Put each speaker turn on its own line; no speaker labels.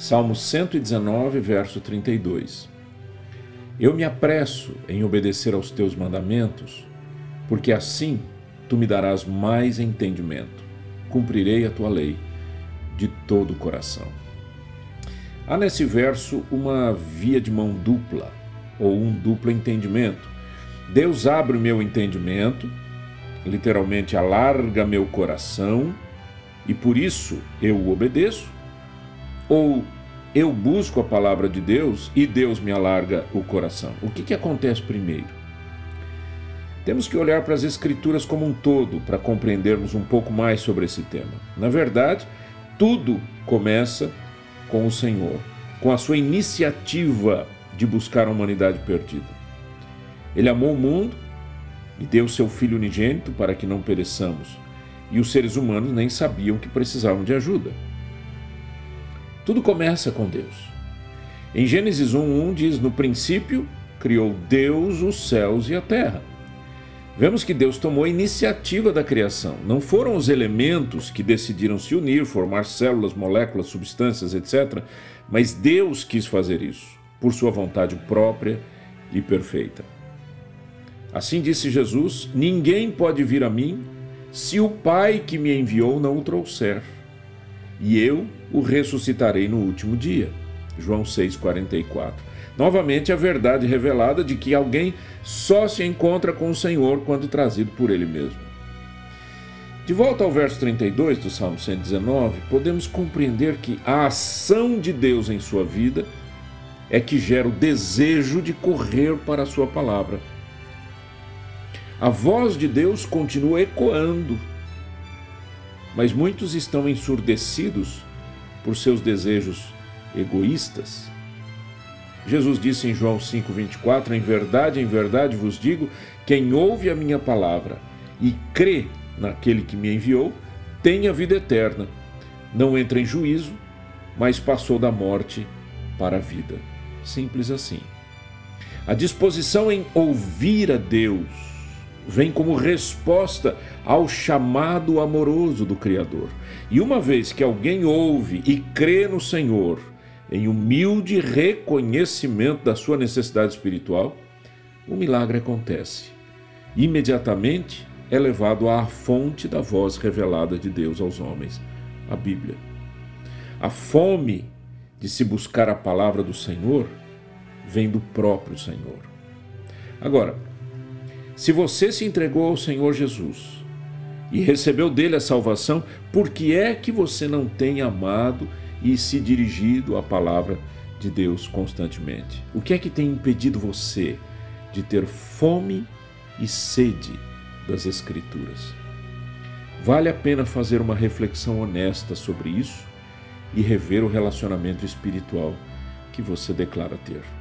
Salmo 119, verso 32. Eu me apresso em obedecer aos teus mandamentos, porque assim tu me darás mais entendimento. Cumprirei a tua lei de todo o coração. Há nesse verso uma via de mão dupla, ou um duplo entendimento. Deus abre o meu entendimento, literalmente alarga meu coração, e por isso eu o obedeço, ou eu busco a palavra de Deus e Deus me alarga o coração. O que, que acontece primeiro? Temos que olhar para as Escrituras como um todo para compreendermos um pouco mais sobre esse tema. Na verdade, tudo começa com o Senhor, com a sua iniciativa de buscar a humanidade perdida. Ele amou o mundo e deu seu Filho unigênito para que não pereçamos, e os seres humanos nem sabiam que precisavam de ajuda. Tudo começa com Deus. Em Gênesis 1:1 diz: "No princípio criou Deus os céus e a terra". Vemos que Deus tomou a iniciativa da criação. Não foram os elementos que decidiram se unir, formar células, moléculas, substâncias, etc. Mas Deus quis fazer isso, por sua vontade própria e perfeita. Assim disse Jesus: Ninguém pode vir a mim se o Pai que me enviou não o trouxer e eu o ressuscitarei no último dia. João 6,44. Novamente, a verdade revelada de que alguém só se encontra com o Senhor quando trazido por Ele mesmo. De volta ao verso 32 do Salmo 119, podemos compreender que a ação de Deus em sua vida é que gera o desejo de correr para a Sua palavra. A voz de Deus continua ecoando mas muitos estão ensurdecidos por seus desejos egoístas. Jesus disse em João 5,24: Em verdade, em verdade vos digo: quem ouve a minha palavra e crê naquele que me enviou, tem a vida eterna. Não entra em juízo, mas passou da morte para a vida. Simples assim. A disposição em ouvir a Deus vem como resposta ao chamado amoroso do Criador. E uma vez que alguém ouve e crê no Senhor, em humilde reconhecimento da sua necessidade espiritual, o milagre acontece. Imediatamente é levado à fonte da voz revelada de Deus aos homens, a Bíblia. A fome de se buscar a palavra do Senhor vem do próprio Senhor. Agora, se você se entregou ao Senhor Jesus e recebeu dele a salvação, por que é que você não tem amado e se dirigido à palavra de Deus constantemente? O que é que tem impedido você de ter fome e sede das Escrituras? Vale a pena fazer uma reflexão honesta sobre isso e rever o relacionamento espiritual que você declara ter.